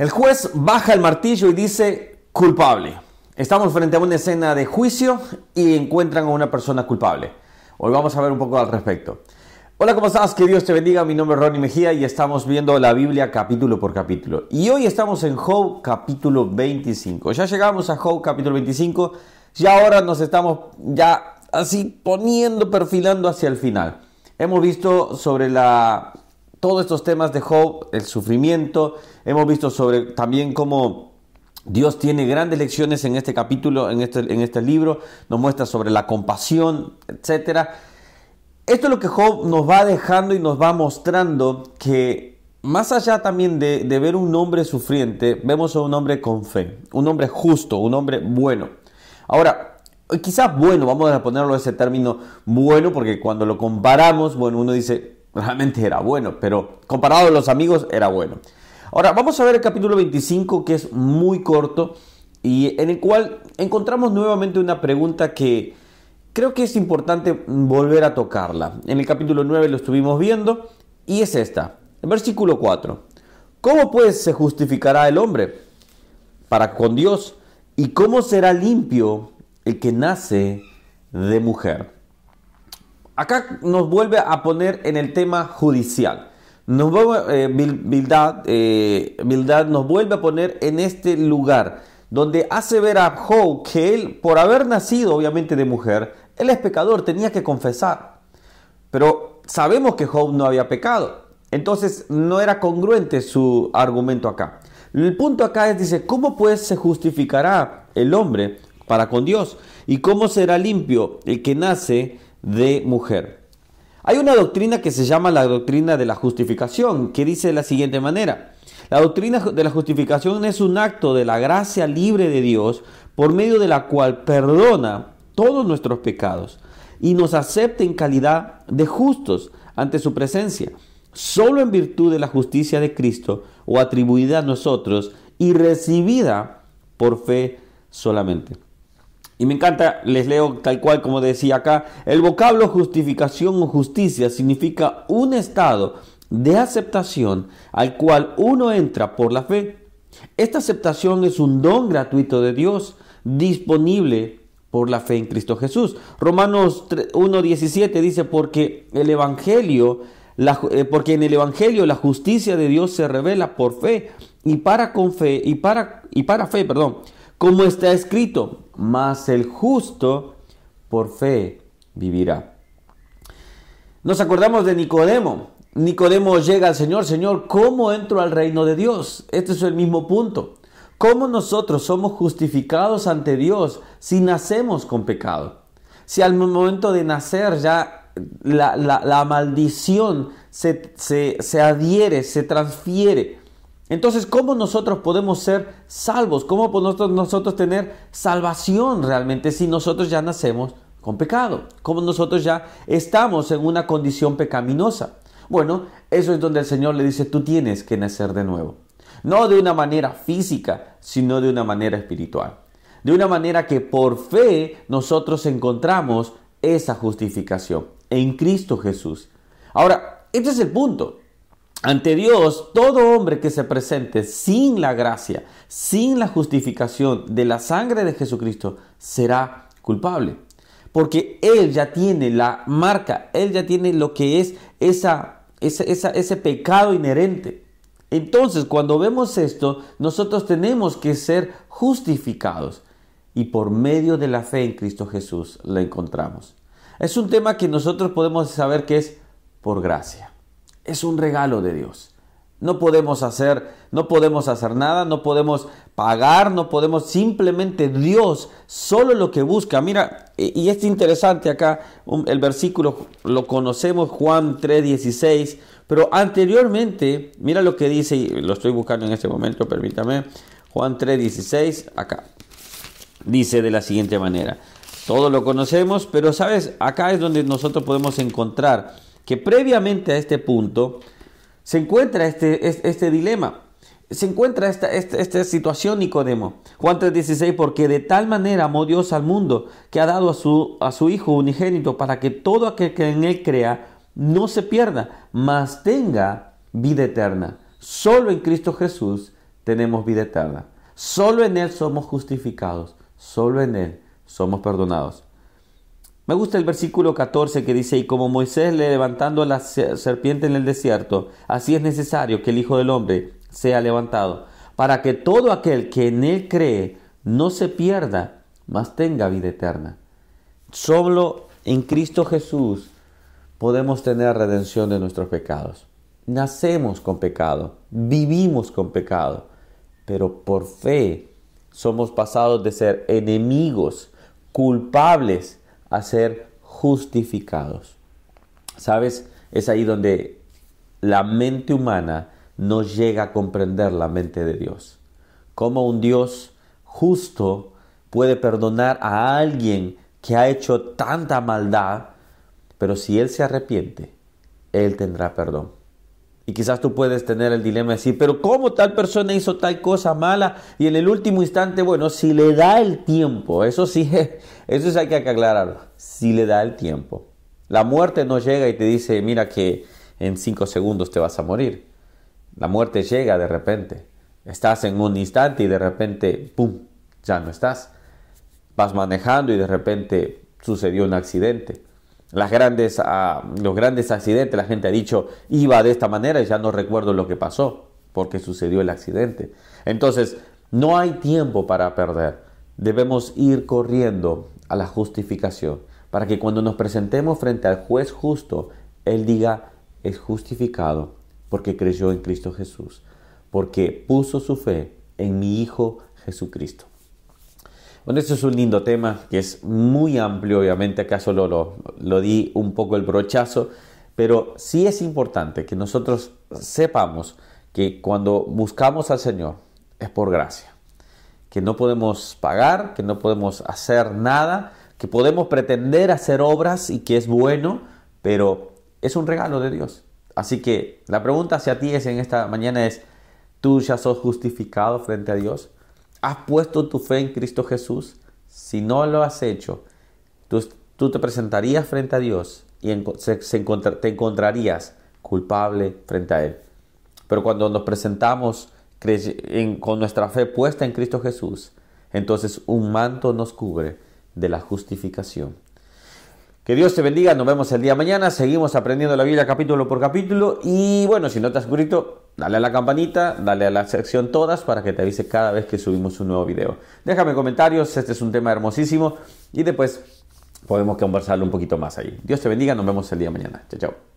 El juez baja el martillo y dice culpable. Estamos frente a una escena de juicio y encuentran a una persona culpable. Hoy vamos a ver un poco al respecto. Hola, ¿cómo estás? Que Dios te bendiga. Mi nombre es Ronnie Mejía y estamos viendo la Biblia capítulo por capítulo. Y hoy estamos en Job capítulo 25. Ya llegamos a Job capítulo 25 y ahora nos estamos ya así poniendo, perfilando hacia el final. Hemos visto sobre la todos estos temas de Job, el sufrimiento, hemos visto sobre también cómo Dios tiene grandes lecciones en este capítulo, en este, en este libro, nos muestra sobre la compasión, etc. Esto es lo que Job nos va dejando y nos va mostrando que más allá también de, de ver un hombre sufriente, vemos a un hombre con fe, un hombre justo, un hombre bueno. Ahora, quizás bueno, vamos a ponerlo ese término bueno, porque cuando lo comparamos, bueno, uno dice, realmente era bueno, pero comparado a los amigos era bueno. Ahora vamos a ver el capítulo 25 que es muy corto y en el cual encontramos nuevamente una pregunta que creo que es importante volver a tocarla. En el capítulo 9 lo estuvimos viendo y es esta, el versículo 4. ¿Cómo pues se justificará el hombre para con Dios y cómo será limpio el que nace de mujer? Acá nos vuelve a poner en el tema judicial. Nos vuelve, eh, eh nos vuelve a poner en este lugar donde hace ver a Job que él, por haber nacido obviamente de mujer, él es pecador, tenía que confesar. Pero sabemos que Job no había pecado. Entonces no era congruente su argumento acá. El punto acá es, dice, ¿cómo pues se justificará el hombre para con Dios? ¿Y cómo será limpio el que nace de mujer. Hay una doctrina que se llama la doctrina de la justificación, que dice de la siguiente manera. La doctrina de la justificación es un acto de la gracia libre de Dios por medio de la cual perdona todos nuestros pecados y nos acepta en calidad de justos ante su presencia, solo en virtud de la justicia de Cristo o atribuida a nosotros y recibida por fe solamente. Y me encanta, les leo tal cual como decía acá, el vocablo justificación o justicia significa un estado de aceptación al cual uno entra por la fe. Esta aceptación es un don gratuito de Dios disponible por la fe en Cristo Jesús. Romanos 1.17 dice, porque el Evangelio, eh, porque en el Evangelio la justicia de Dios se revela por fe y para con fe y para, y para fe, perdón como está escrito, mas el justo por fe vivirá. Nos acordamos de Nicodemo. Nicodemo llega al Señor, Señor, ¿cómo entro al reino de Dios? Este es el mismo punto. ¿Cómo nosotros somos justificados ante Dios si nacemos con pecado? Si al momento de nacer ya la, maldición se, se adhiere, se transfiere entonces, ¿cómo nosotros podemos ser salvos? ¿Cómo podemos nosotros tener salvación realmente si nosotros ya nacemos con pecado? ¿Cómo nosotros ya estamos en una condición pecaminosa? Bueno, eso es donde el Señor le dice, tú tienes que nacer de nuevo. No de una manera física, sino de una manera espiritual. De una manera que por fe nosotros encontramos esa justificación en Cristo Jesús. Ahora, este es el punto. Ante Dios, todo hombre que se presente sin la gracia, sin la justificación de la sangre de Jesucristo, será culpable. Porque Él ya tiene la marca, Él ya tiene lo que es esa, ese pecado inherente. Entonces, cuando vemos esto, nosotros tenemos que ser justificados. Y por medio de la fe en Cristo Jesús la encontramos. Es un tema que nosotros podemos saber que es por gracia es un regalo de Dios. No podemos hacer, no podemos hacer nada, no podemos pagar, no podemos simplemente Dios solo lo que busca. Mira, y es interesante acá el versículo lo conocemos Juan 3:16, pero anteriormente, mira lo que dice, y lo estoy buscando en este momento, permítame. Juan 3:16 acá. Dice de la siguiente manera: Todo lo conocemos, pero sabes, acá es donde nosotros podemos encontrar que previamente a este punto se encuentra este, este, dilema. Se encuentra esta, esta, situación Nicodemo. Juan 3:16, porque de tal manera amó Dios al mundo que ha dado a su, a su Hijo unigénito para que todo aquel que en él crea no se pierda, mas tenga vida eterna. Solo en Cristo Jesús tenemos vida eterna. Solo en Él somos justificados. Solo en Él somos perdonados. Me gusta el versículo 14 que dice, y como Moisés le levantando la serpiente en el desierto, así es necesario que el Hijo del Hombre sea levantado, para que todo aquel que en Él cree no se pierda, mas tenga vida eterna. Solo en Cristo Jesús podemos tener redención de nuestros pecados. Nacemos con pecado, vivimos con pecado, pero por fe somos pasados de ser enemigos, culpables, a ser justificados. ¿Sabes? Es ahí donde la mente humana no llega a comprender la mente de Dios. Cómo un Dios justo puede perdonar a alguien que ha hecho tanta maldad, pero si Él se arrepiente, Él tendrá perdón. Y quizás tú puedes tener el dilema de decir, pero ¿cómo tal persona hizo tal cosa mala? Y en el último instante, bueno, si le da el tiempo, eso sí, eso sí hay que aclararlo, si le da el tiempo. La muerte no llega y te dice, mira que en cinco segundos te vas a morir. La muerte llega de repente. Estás en un instante y de repente, ¡pum!, ya no estás. Vas manejando y de repente sucedió un accidente. Las grandes, ah, los grandes accidentes, la gente ha dicho, iba de esta manera y ya no recuerdo lo que pasó, porque sucedió el accidente. Entonces, no hay tiempo para perder. Debemos ir corriendo a la justificación, para que cuando nos presentemos frente al juez justo, Él diga, es justificado porque creyó en Cristo Jesús, porque puso su fe en mi Hijo Jesucristo. Bueno, este es un lindo tema que es muy amplio, obviamente acá solo lo, lo di un poco el brochazo, pero sí es importante que nosotros sepamos que cuando buscamos al Señor es por gracia, que no podemos pagar, que no podemos hacer nada, que podemos pretender hacer obras y que es bueno, pero es un regalo de Dios. Así que la pregunta hacia ti es en esta mañana es, ¿tú ya sos justificado frente a Dios? ¿Has puesto tu fe en Cristo Jesús? Si no lo has hecho, tú, te presentarías frente a Dios y te encontrarías culpable frente a Él. Pero cuando nos presentamos con nuestra fe puesta en Cristo Jesús, entonces un manto nos cubre de la justificación. Que Dios te bendiga, nos vemos el día mañana, seguimos aprendiendo la Biblia capítulo por capítulo y bueno, si no te has suscrito, dale a la campanita, dale a la sección todas para que te avise cada vez que subimos un nuevo video. Déjame comentarios, este es un tema hermosísimo y después podemos conversarlo un poquito más ahí. Dios te bendiga, nos vemos el día de mañana. Chao, chao.